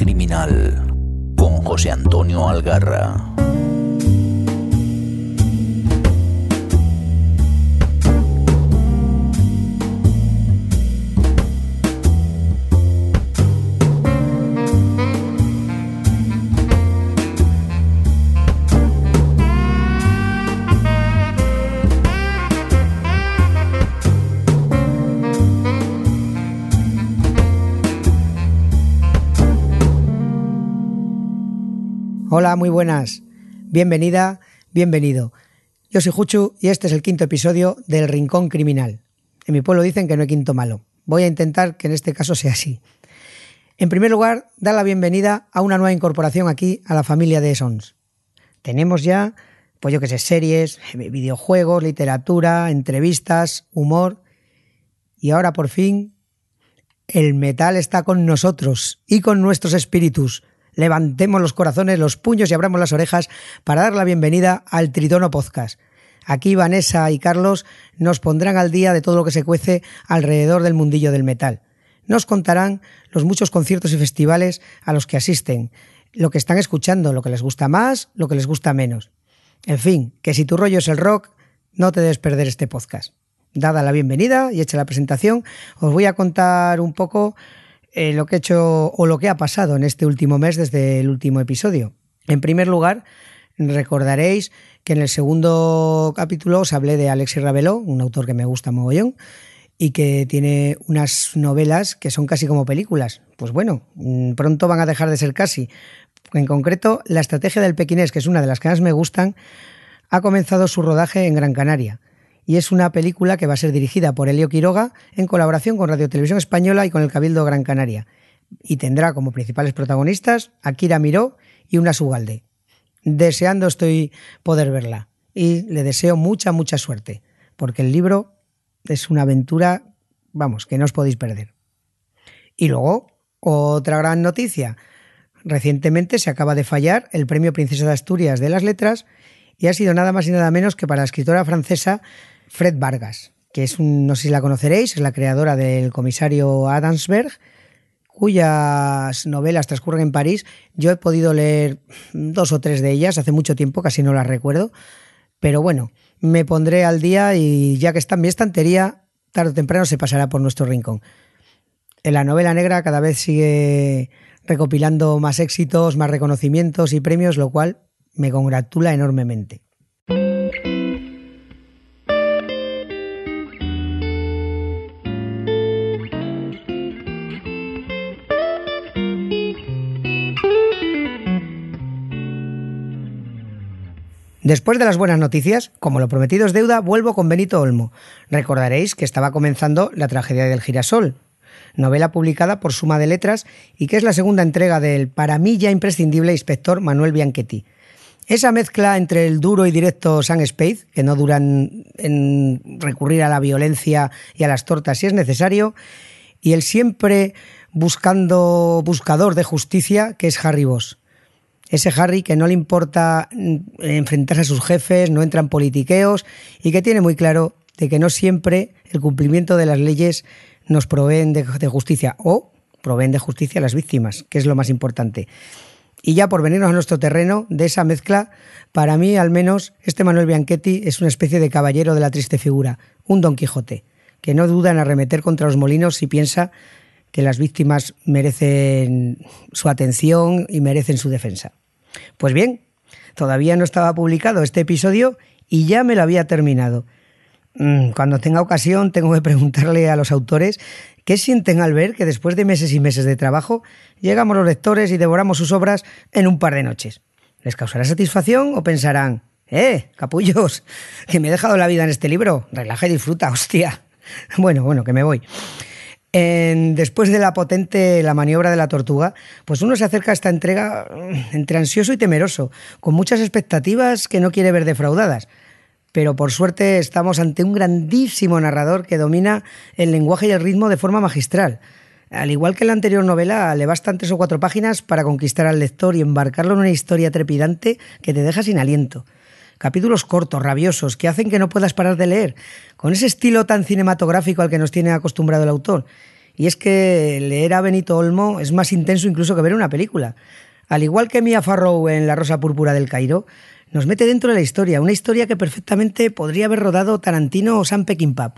Criminal con José Antonio Algarra. Hola, muy buenas. Bienvenida, bienvenido. Yo soy Juchu y este es el quinto episodio del Rincón Criminal. En mi pueblo dicen que no hay quinto malo. Voy a intentar que en este caso sea así. En primer lugar, dar la bienvenida a una nueva incorporación aquí a la familia de Sons. Tenemos ya, pues yo que sé, series, videojuegos, literatura, entrevistas, humor. Y ahora por fin, el metal está con nosotros y con nuestros espíritus levantemos los corazones, los puños y abramos las orejas para dar la bienvenida al Tritono Podcast. Aquí Vanessa y Carlos nos pondrán al día de todo lo que se cuece alrededor del mundillo del metal. Nos contarán los muchos conciertos y festivales a los que asisten, lo que están escuchando, lo que les gusta más, lo que les gusta menos. En fin, que si tu rollo es el rock, no te debes perder este podcast. Dada la bienvenida y hecha la presentación, os voy a contar un poco eh, lo que he hecho o lo que ha pasado en este último mes desde el último episodio. En primer lugar, recordaréis que en el segundo capítulo os hablé de Alexis Raveló, un autor que me gusta mogollón, y que tiene unas novelas que son casi como películas. Pues bueno, mm, pronto van a dejar de ser casi. En concreto, La estrategia del pequinés, que es una de las que más me gustan, ha comenzado su rodaje en Gran Canaria y es una película que va a ser dirigida por Elio Quiroga en colaboración con Radio Televisión Española y con el Cabildo Gran Canaria. Y tendrá como principales protagonistas a Kira Miró y una Sugalde. Deseando estoy poder verla y le deseo mucha, mucha suerte, porque el libro es una aventura, vamos, que no os podéis perder. Y luego, otra gran noticia. Recientemente se acaba de fallar el Premio Princesa de Asturias de las Letras y ha sido nada más y nada menos que para la escritora francesa Fred Vargas, que es un, no sé si la conoceréis, es la creadora del comisario Adamsberg, cuyas novelas transcurren en París. Yo he podido leer dos o tres de ellas hace mucho tiempo, casi no las recuerdo, pero bueno, me pondré al día y ya que está en mi estantería, tarde o temprano se pasará por nuestro rincón. En la novela negra cada vez sigue recopilando más éxitos, más reconocimientos y premios, lo cual me congratula enormemente. Después de las buenas noticias, como lo prometido es deuda, vuelvo con Benito Olmo. Recordaréis que estaba comenzando La tragedia del girasol, novela publicada por Suma de Letras y que es la segunda entrega del para mí ya imprescindible inspector Manuel Bianchetti. Esa mezcla entre el duro y directo Sam Spade, que no duran en recurrir a la violencia y a las tortas si es necesario, y el siempre buscando buscador de justicia, que es Harry Boss ese Harry que no le importa mm, enfrentarse a sus jefes, no entra en politiqueos y que tiene muy claro de que no siempre el cumplimiento de las leyes nos proveen de, justicia o proveen de justicia a las víctimas, que es lo más importante. Y ya por venirnos a nuestro terreno de esa mezcla, para mí al menos este Manuel Bianchetti es una especie de caballero de la triste figura, un Don Quijote, que no duda en arremeter contra los molinos si piensa que las víctimas merecen su atención y merecen su defensa. Pues bien, todavía no estaba publicado este episodio y ya me lo había terminado. Mm, cuando tenga ocasión tengo que preguntarle a los autores qué sienten al ver que después de meses y meses de trabajo llegamos los lectores y devoramos sus obras en un par de noches. ¿Les causará satisfacción o pensarán, eh, capullos, que me he dejado la vida en este libro? Relaja y disfruta, hostia. Bueno, bueno, que me voy después de la potente La maniobra de la tortuga, pues uno se acerca a esta entrega mm, entre ansioso y temeroso, con muchas expectativas que no quiere ver defraudadas. Pero por suerte estamos ante un grandísimo narrador que domina el lenguaje y el ritmo de forma magistral. Al igual que en la anterior novela, le bastan tres o cuatro páginas para conquistar al lector y embarcarlo en una historia trepidante que te deja sin aliento capítulos cortos, rabiosos, que hacen que no puedas parar de leer, con ese estilo tan cinematográfico al que nos tiene acostumbrado el autor. Y es que leer a Benito Olmo es más intenso incluso que ver una película. Al igual que Mia Farrow en La Rosa Púrpura del Cairo, nos mete dentro de la historia, una historia que perfectamente podría haber rodado Tarantino o Sam Peckinpah.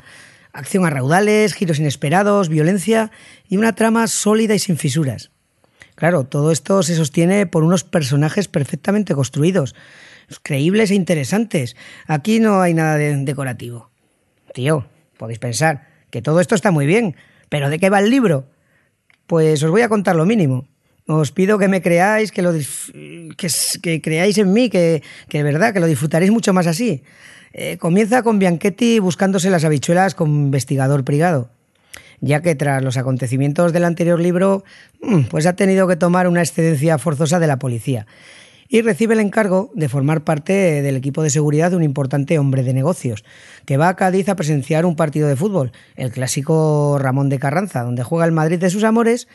Acción a raudales, giros inesperados, violencia y una trama sólida y sin fisuras. Claro, todo esto se sostiene por unos personajes perfectamente construidos, creíbles e interesantes. Aquí no hay nada de decorativo. Tío, podéis pensar que todo esto está muy bien, pero ¿de qué va el libro? Pues os voy a contar lo mínimo. Os pido que me creáis, que lo que, creáis en mí, que, que verdad, que lo disfrutaréis mucho más así. Eh, comienza con Bianchetti buscándose las habichuelas con investigador privado, ya que tras los acontecimientos del anterior libro, mm, pues ha tenido que tomar una excedencia forzosa de la policía y recibe el encargo de formar parte del equipo de seguridad de un importante hombre de negocios, que va a Cádiz a presenciar un partido de fútbol, el clásico Ramón de Carranza, donde juega el Madrid de sus amores,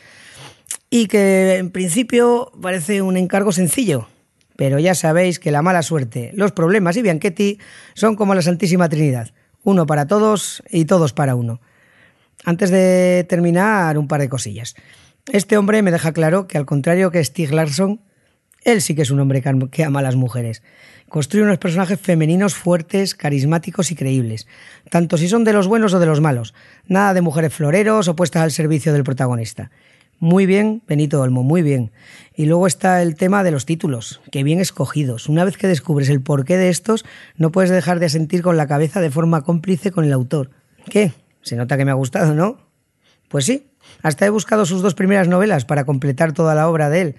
y que en principio parece un encargo sencillo, pero ya sabéis que la mala suerte, los problemas y Bianchetti son como la Santísima Trinidad, uno para todos y todos para uno. Antes de terminar, un par de cosillas. Este hombre me deja claro que al contrario que Stig Larsson, él sí que es un hombre que ama a las mujeres. Construye unos personajes femeninos fuertes, carismáticos y creíbles, tanto si son de los buenos o de los malos. Nada de mujeres floreros opuestas al servicio del protagonista. Muy bien, Benito Olmo, muy bien. Y luego está el tema de los títulos, que bien escogidos. Una vez que descubres el porqué de estos, no puedes dejar de sentir con la cabeza de forma cómplice con el autor. ¿Qué? Se nota que me ha gustado, ¿no? Pues sí, hasta he buscado sus dos primeras novelas para completar toda la obra de él.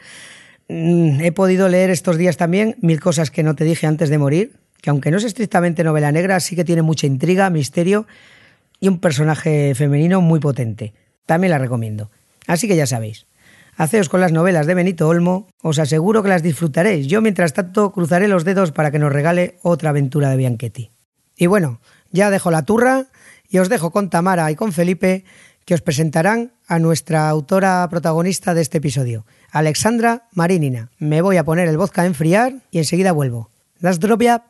Mm, he podido leer estos días también Mil cosas que no te dije antes de morir, que aunque no es estrictamente novela negra, sí que tiene mucha intriga, misterio y un personaje femenino muy potente. También la recomiendo. Así que ya sabéis, haceos con las novelas de Benito Olmo, os aseguro que las disfrutaréis. Yo, mientras tanto, cruzaré los dedos para que nos regale otra aventura de Bianchetti. Y bueno, ya dejo la turra y os dejo con Tamara y con Felipe, que os presentarán a nuestra autora protagonista de este episodio, Alexandra Marinina. Me voy a poner el vodka a enfriar y enseguida vuelvo. Las dropia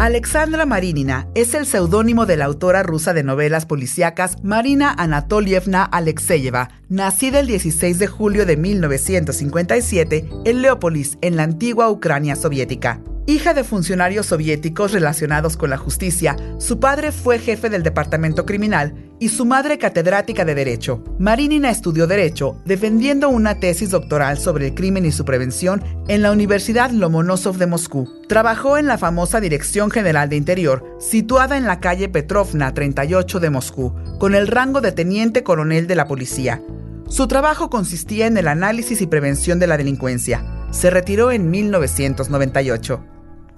Alexandra Marinina es el seudónimo de la autora rusa de novelas policíacas Marina Anatolievna Alexeyeva, nacida el 16 de julio de 1957 en Leópolis, en la antigua Ucrania soviética. Hija de funcionarios soviéticos relacionados con la justicia, su padre fue jefe del departamento criminal y su madre catedrática de Derecho. Marinina estudió Derecho, defendiendo una tesis doctoral sobre el crimen y su prevención en la Universidad Lomonosov de Moscú. Trabajó en la famosa Dirección General de Interior, situada en la calle Petrovna 38 de Moscú, con el rango de teniente coronel de la policía. Su trabajo consistía en el análisis y prevención de la delincuencia. Se retiró en 1998.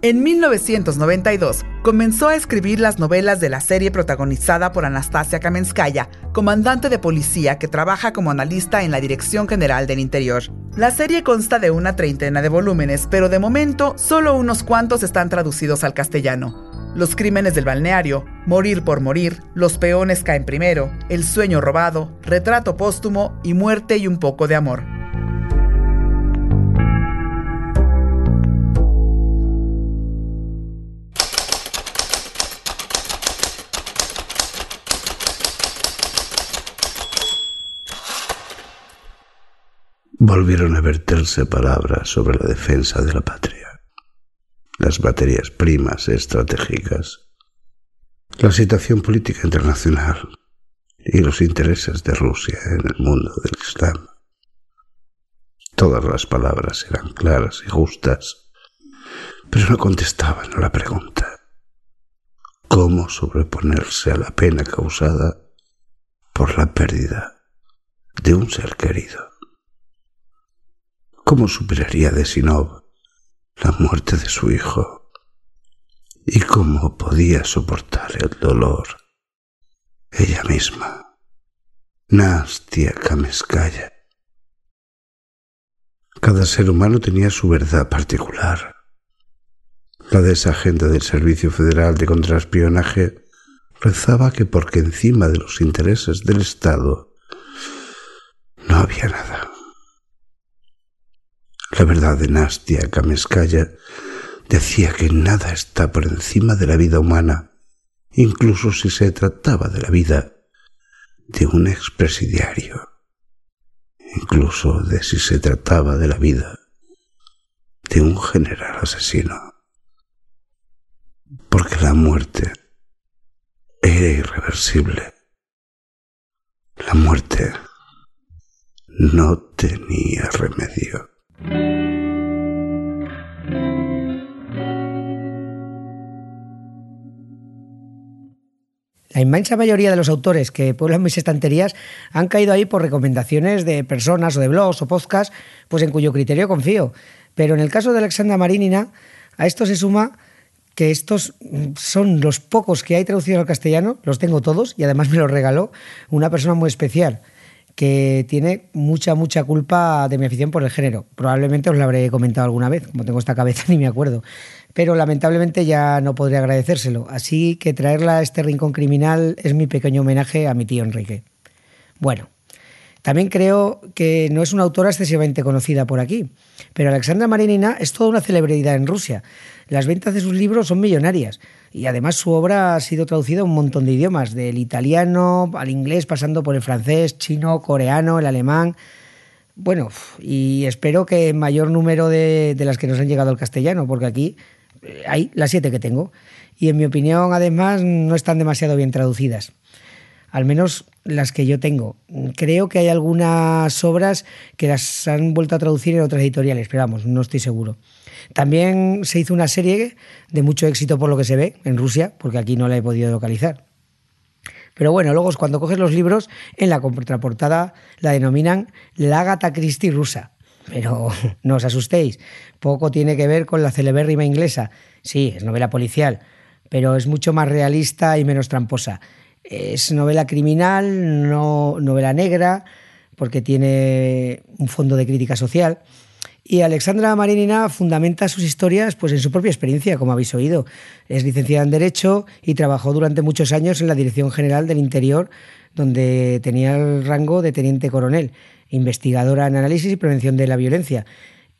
En 1992 comenzó a escribir las novelas de la serie protagonizada por Anastasia Kamenskaya, comandante de policía que trabaja como analista en la Dirección General del Interior. La serie consta de una treintena de volúmenes, pero de momento solo unos cuantos están traducidos al castellano. Los crímenes del balneario, Morir por morir, Los peones caen primero, El sueño robado, Retrato póstumo y Muerte y un poco de amor. Volvieron a verterse palabras sobre la defensa de la patria, las materias primas estratégicas, la situación política internacional y los intereses de Rusia en el mundo del Islam. Todas las palabras eran claras y justas, pero no contestaban a la pregunta. ¿Cómo sobreponerse a la pena causada por la pérdida de un ser querido? ¿Cómo superaría Desinov la muerte de su hijo? ¿Y cómo podía soportar el dolor ella misma? Nastia Kameskaya. Cada ser humano tenía su verdad particular. La de esa agente del Servicio Federal de Contraespionaje rezaba que porque encima de los intereses del Estado no había nada. La verdad de Nastia Kameskaya decía que nada está por encima de la vida humana, incluso si se trataba de la vida de un expresidiario, incluso de si se trataba de la vida de un general asesino. Porque la muerte era irreversible. La muerte no tenía remedio. La inmensa mayoría de los autores que pueblan mis estanterías han caído ahí por recomendaciones de personas o de blogs o podcasts, pues en cuyo criterio confío. Pero en el caso de Alexandra Marinina, a esto se suma que estos son los pocos que hay traducidos al castellano, los tengo todos y además me los regaló una persona muy especial que tiene mucha, mucha culpa de mi afición por el género. Probablemente os lo habré comentado alguna vez, como tengo esta cabeza ni me acuerdo. Pero lamentablemente ya no podré agradecérselo. Así que traerla a este rincón criminal es mi pequeño homenaje a mi tío Enrique. Bueno, también creo que no es una autora excesivamente conocida por aquí, pero Alexandra Marinina es toda una celebridad en Rusia. Las ventas de sus libros son millonarias y además su obra ha sido traducida a un montón de idiomas, del italiano al inglés, pasando por el francés, chino, coreano, el alemán. Bueno, y espero que mayor número de, de las que nos han llegado al castellano, porque aquí hay las siete que tengo. Y en mi opinión, además, no están demasiado bien traducidas al menos las que yo tengo. Creo que hay algunas obras que las han vuelto a traducir en otras editoriales, pero vamos, no estoy seguro. También se hizo una serie de mucho éxito por lo que se ve en Rusia, porque aquí no la he podido localizar. Pero bueno, luego cuando coges los libros, en la contraportada la denominan la Agatha Christie rusa. Pero no os asustéis, poco tiene que ver con la celebérrima inglesa. Sí, es novela policial, pero es mucho más realista y menos tramposa. Es novela criminal, no novela negra, porque tiene un fondo de crítica social. Y Alexandra Marinina fundamenta sus historias pues, en su propia experiencia, como habéis oído. Es licenciada en Derecho y trabajó durante muchos años en la Dirección General del Interior, donde tenía el rango de teniente coronel, investigadora en análisis y prevención de la violencia.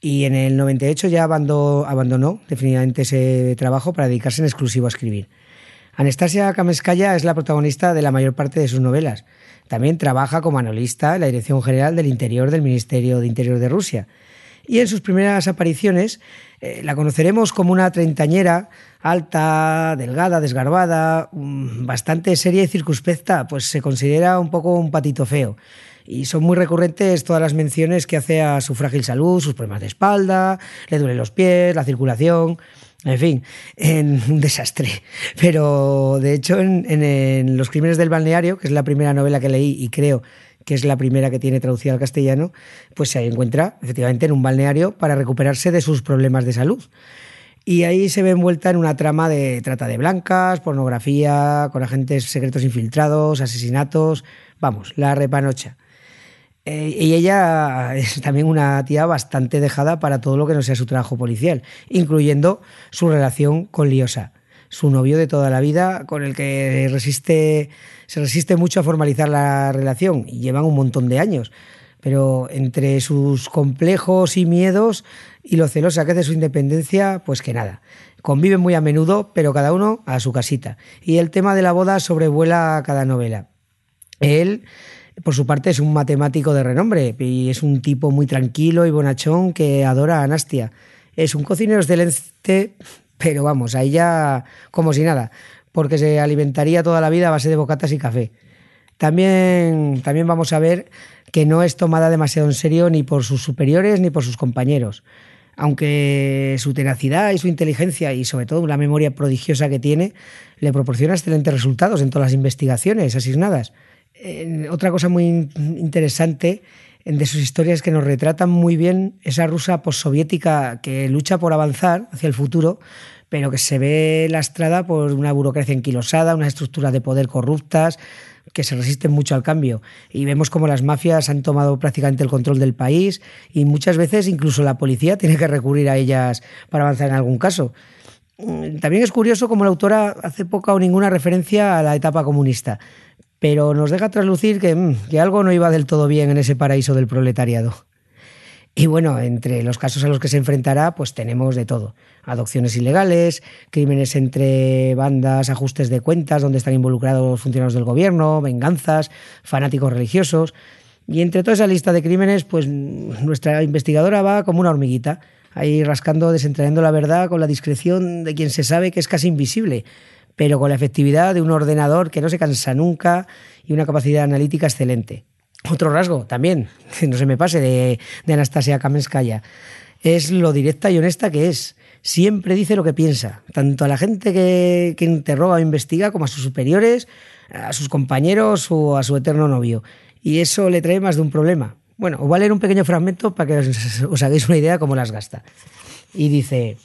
Y en el 98 ya abandonó definitivamente ese trabajo para dedicarse en exclusivo a escribir. Anastasia Kameskaya es la protagonista de la mayor parte de sus novelas. También trabaja como analista en la Dirección General del Interior del Ministerio de Interior de Rusia. Y en sus primeras apariciones eh, la conoceremos como una treintañera alta, delgada, desgarbada, mm, bastante seria y circunspecta, pues se considera un poco un patito feo. Y son muy recurrentes todas las menciones que hace a su frágil salud, sus problemas de espalda, le duelen los pies, la circulación. En fin, en un desastre. Pero de hecho, en, Los Crímenes del Balneario, que es la primera novela que leí y creo que es la primera que tiene traducida al castellano, pues se encuentra efectivamente en un balneario para recuperarse de sus problemas de salud. Y ahí se ve envuelta en una trama de trata de blancas, pornografía, con agentes secretos infiltrados, asesinatos, vamos, la repanocha. Eh, y ella es también una tía bastante dejada para todo lo que no sea su trabajo policial, incluyendo su relación con Liosa, su novio de toda la vida, con el que resiste, se resiste mucho a formalizar la relación y llevan un montón de años. Pero entre sus complejos y miedos y lo celosa que hace su independencia, pues que nada. Conviven muy a menudo, pero cada uno a su casita. Y el tema de la boda sobrevuela cada novela. Él por su parte, es un matemático de renombre y es un tipo muy tranquilo y bonachón que adora a Anastia. Es un cocinero excelente, pero vamos, a ella como si nada, porque se alimentaría toda la vida a base de bocatas y café. También, también vamos a ver que no es tomada demasiado en serio ni por sus superiores ni por sus compañeros. Aunque su tenacidad y su inteligencia y sobre todo la memoria prodigiosa que tiene le proporciona excelentes resultados en todas las investigaciones asignadas otra cosa muy interesante de sus historias es que nos retratan muy bien esa rusa postsoviética que lucha por avanzar hacia el futuro, pero que se ve lastrada por una burocracia enquilosada, unas estructuras de poder corruptas que se resisten mucho al cambio. Y vemos como las mafias han tomado prácticamente el control del país y muchas veces incluso la policía tiene que recurrir a ellas para avanzar en algún caso. También es curioso como la autora hace poca o ninguna referencia a la etapa comunista pero nos deja traslucir mm, que, algo no iba del todo bien en ese paraíso del proletariado. Y bueno, entre los casos a los que se enfrentará, pues tenemos de todo. Adopciones ilegales, crímenes entre bandas, ajustes de cuentas donde están involucrados funcionarios del gobierno, venganzas, fanáticos religiosos. Y entre toda esa lista de crímenes, pues nuestra investigadora va como una hormiguita, ahí rascando, desentrañando la verdad con la discreción de quien se sabe que es casi invisible, pero con la efectividad de un ordenador que no se cansa nunca y una capacidad analítica excelente. Otro rasgo también, que no se me pase, de, Anastasia Kamenskaya, es lo directa y honesta que es. Siempre dice lo que piensa, tanto a la gente que, interroga o investiga como a sus superiores, a sus compañeros o a su eterno novio. Y eso le trae más de un problema. Bueno, voy a leer un pequeño fragmento para que os, os hagáis una idea de cómo las gasta. Y dice,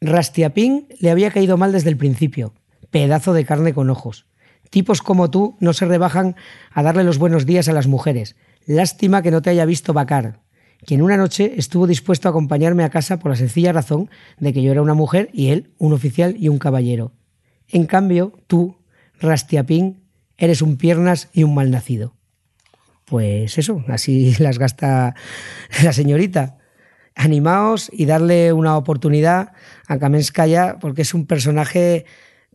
Rastiapín le había caído mal desde el principio, pedazo de carne con ojos. Tipos como tú no se rebajan a darle los buenos días a las mujeres. Lástima que no te haya visto Bacar, quien una noche estuvo dispuesto a acompañarme a casa por la sencilla razón de que yo era una mujer y él un oficial y un caballero. En cambio, tú, Rastiapín, eres un piernas y un malnacido. Pues eso, así las gasta la señorita. Animaos y darle una oportunidad a Kamenskaya porque es un personaje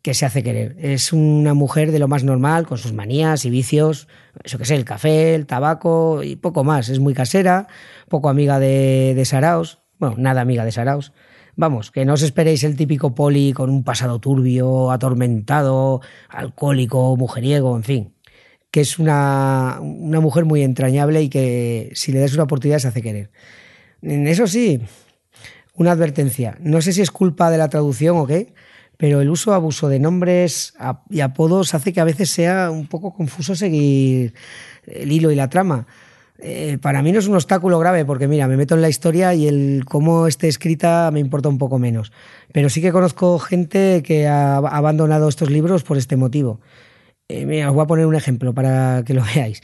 que se hace querer. Es una mujer de lo más normal, con sus manías y vicios, eso que sé, el café, el tabaco y poco más. Es muy casera, poco amiga de, de Saraos, bueno, nada amiga de Saraos. Vamos, que no os esperéis el típico poli con un pasado turbio, atormentado, alcohólico, mujeriego, en fin. Que es una, una mujer muy entrañable y que si le das una oportunidad se hace querer. Eso sí, una advertencia. No sé si es culpa de la traducción o qué, pero el uso abuso de nombres y apodos hace que a veces sea un poco confuso seguir el hilo y la trama. Eh, para mí no es un obstáculo grave porque mira, me meto en la historia y el cómo esté escrita me importa un poco menos. Pero sí que conozco gente que ha abandonado estos libros por este motivo. Eh, mira, os voy a poner un ejemplo para que lo veáis.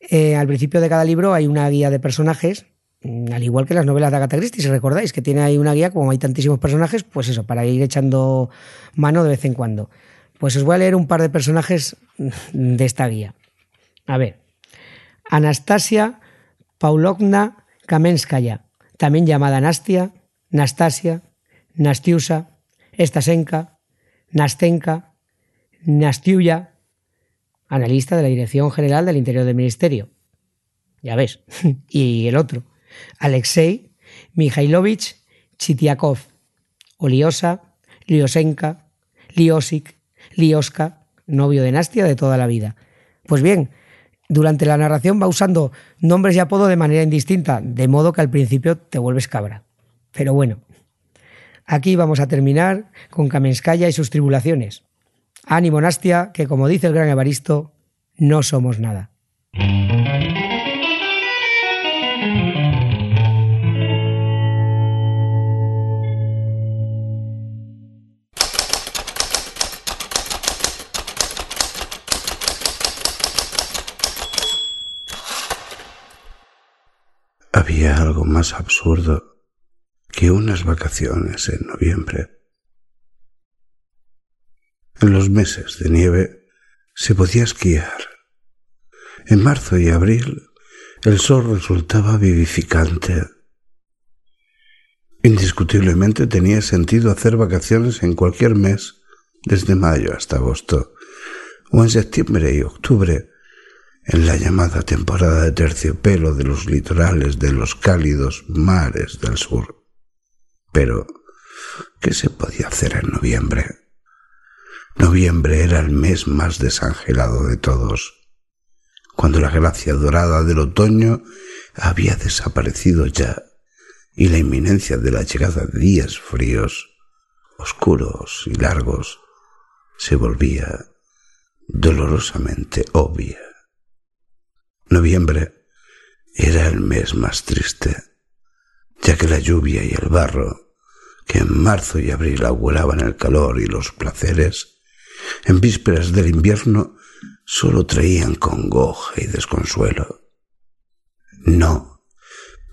Eh, al principio de cada libro hay una guía de personajes al igual que las novelas de Agatha Christie, si recordáis, que tiene ahí una guía, como hay tantísimos personajes, pues eso, para ir echando mano de vez en cuando. Pues os voy a leer un par de personajes de esta guía. A ver, Anastasia Paulovna Kamenskaya, también llamada Nastia, Nastasia, Nastiusa, Estasenka, Nastenka, Nastiuya, analista de la Dirección General del Interior del Ministerio. Ya ves. y el otro, Alexei Mikhailovich Chitiakov, Oliosa, Liosenka, Liosik, Lioska, novio de Nastia de toda la vida. Pues bien, durante la narración va usando nombres y apodo de manera indistinta, de modo que al principio te vuelves cabra. Pero bueno, aquí vamos a terminar con Kamenskaya y sus tribulaciones. Ánimo, Nastia, que como dice el gran Evaristo, no somos nada. Más absurdo que unas vacaciones en noviembre. En los meses de nieve se podía esquiar. En marzo y abril el sol resultaba vivificante. Indiscutiblemente tenía sentido hacer vacaciones en cualquier mes, desde mayo hasta agosto, o en septiembre y octubre, en la llamada temporada de terciopelo de los litorales de los cálidos mares del sur. Pero, ¿qué se podía hacer en noviembre? Noviembre era el mes más desangelado de todos, cuando la gracia dorada del otoño había desaparecido ya y la inminencia de la llegada de días fríos, oscuros y largos, se volvía dolorosamente obvia. Noviembre era el mes más triste, ya que la lluvia y el barro, que en marzo y abril auguraban el calor y los placeres, en vísperas del invierno solo traían congoja y desconsuelo. No,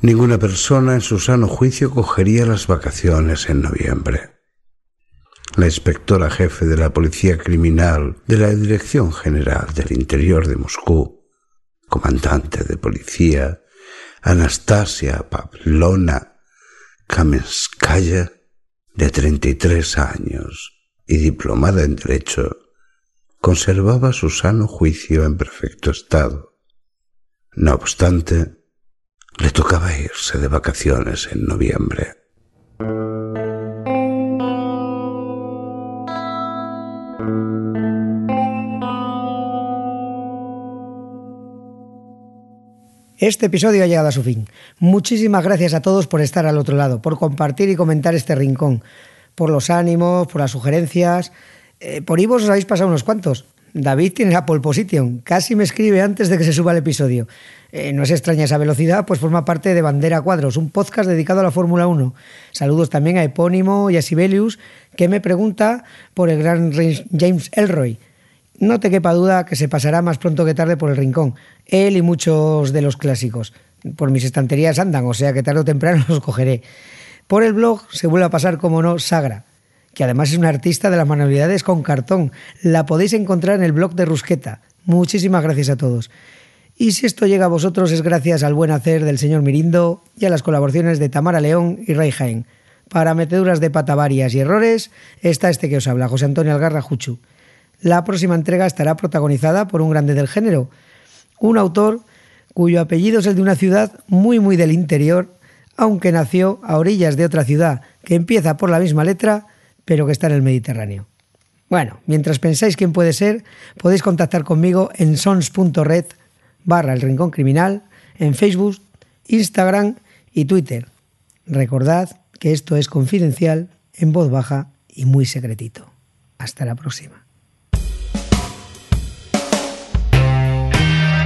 ninguna persona en su sano juicio cogería las vacaciones en noviembre. La inspectora jefe de la Policía Criminal de la Dirección General del Interior de Moscú comandante de policía, Anastasia Pavlona Kamenskaya, de 33 años y diplomada en Derecho, conservaba su sano juicio en perfecto estado. No obstante, le tocaba irse de vacaciones en noviembre. Este episodio ha llegado a su fin. Muchísimas gracias a todos por estar al otro lado, por compartir y comentar este rincón, por los ánimos, por las sugerencias. Eh, por Ivo os habéis pasado unos cuantos. David tiene la pole position, casi me escribe antes de que se suba el episodio. Eh, no es extraña esa velocidad, pues forma parte de Bandera Cuadros, un podcast dedicado a la Fórmula 1. Saludos también a Epónimo y a Sibelius, que me pregunta por el gran James Elroy. No te quepa duda que se pasará más pronto que tarde por el rincón. Él y muchos de los clásicos. Por mis estanterías andan, o sea que tarde o temprano los cogeré. Por el blog se vuelve a pasar, como no, Sagra, que además es una artista de las manualidades con cartón. La podéis encontrar en el blog de Rusqueta. Muchísimas gracias a todos. Y si esto llega a vosotros es gracias al buen hacer del señor Mirindo y a las colaboraciones de Tamara León y Ray Jaén. Para meteduras de pata varias y errores está este que os habla, José Antonio Algarra Juchu. La próxima entrega estará protagonizada por un grande del género, un autor cuyo apellido es el de una ciudad muy muy del interior, aunque nació a orillas de otra ciudad que empieza por la misma letra, pero que está en el Mediterráneo. Bueno, mientras pensáis quién puede ser, podéis contactar conmigo en sons.red barra el rincón criminal, en Facebook, Instagram y Twitter. Recordad que esto es confidencial, en voz baja y muy secretito. Hasta la próxima.